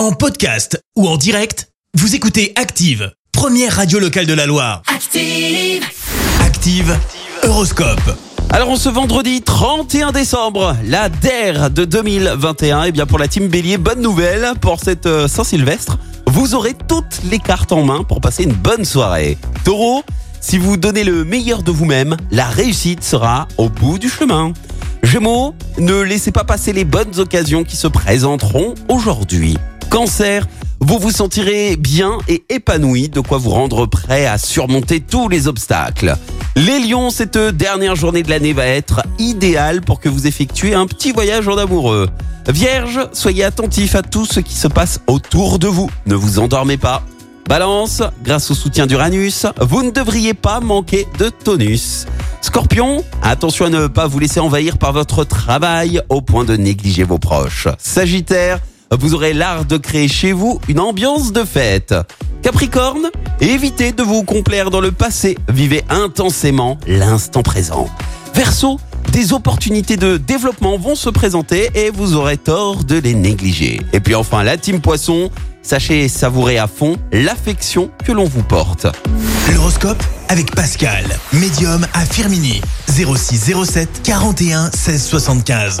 En podcast ou en direct, vous écoutez Active, première radio locale de la Loire. Active. Active, Euroscope. Alors on ce vendredi 31 décembre, la DER de 2021, et Eh bien pour la team Bélier, bonne nouvelle pour cette euh, Saint-Sylvestre, vous aurez toutes les cartes en main pour passer une bonne soirée. Taureau, si vous donnez le meilleur de vous-même, la réussite sera au bout du chemin. Gémeaux, ne laissez pas passer les bonnes occasions qui se présenteront aujourd'hui. Cancer, vous vous sentirez bien et épanoui, de quoi vous rendre prêt à surmonter tous les obstacles. Les lions, cette dernière journée de l'année va être idéale pour que vous effectuez un petit voyage en amoureux. Vierge, soyez attentif à tout ce qui se passe autour de vous. Ne vous endormez pas. Balance, grâce au soutien d'Uranus, vous ne devriez pas manquer de tonus. Scorpion, attention à ne pas vous laisser envahir par votre travail au point de négliger vos proches. Sagittaire, vous aurez l'art de créer chez vous une ambiance de fête. Capricorne, évitez de vous complaire dans le passé, vivez intensément l'instant présent. Verseau, des opportunités de développement vont se présenter et vous aurez tort de les négliger. Et puis enfin, la team Poisson, sachez savourer à fond l'affection que l'on vous porte. L'horoscope avec Pascal, médium à Firmini. 06 07 41 16 75.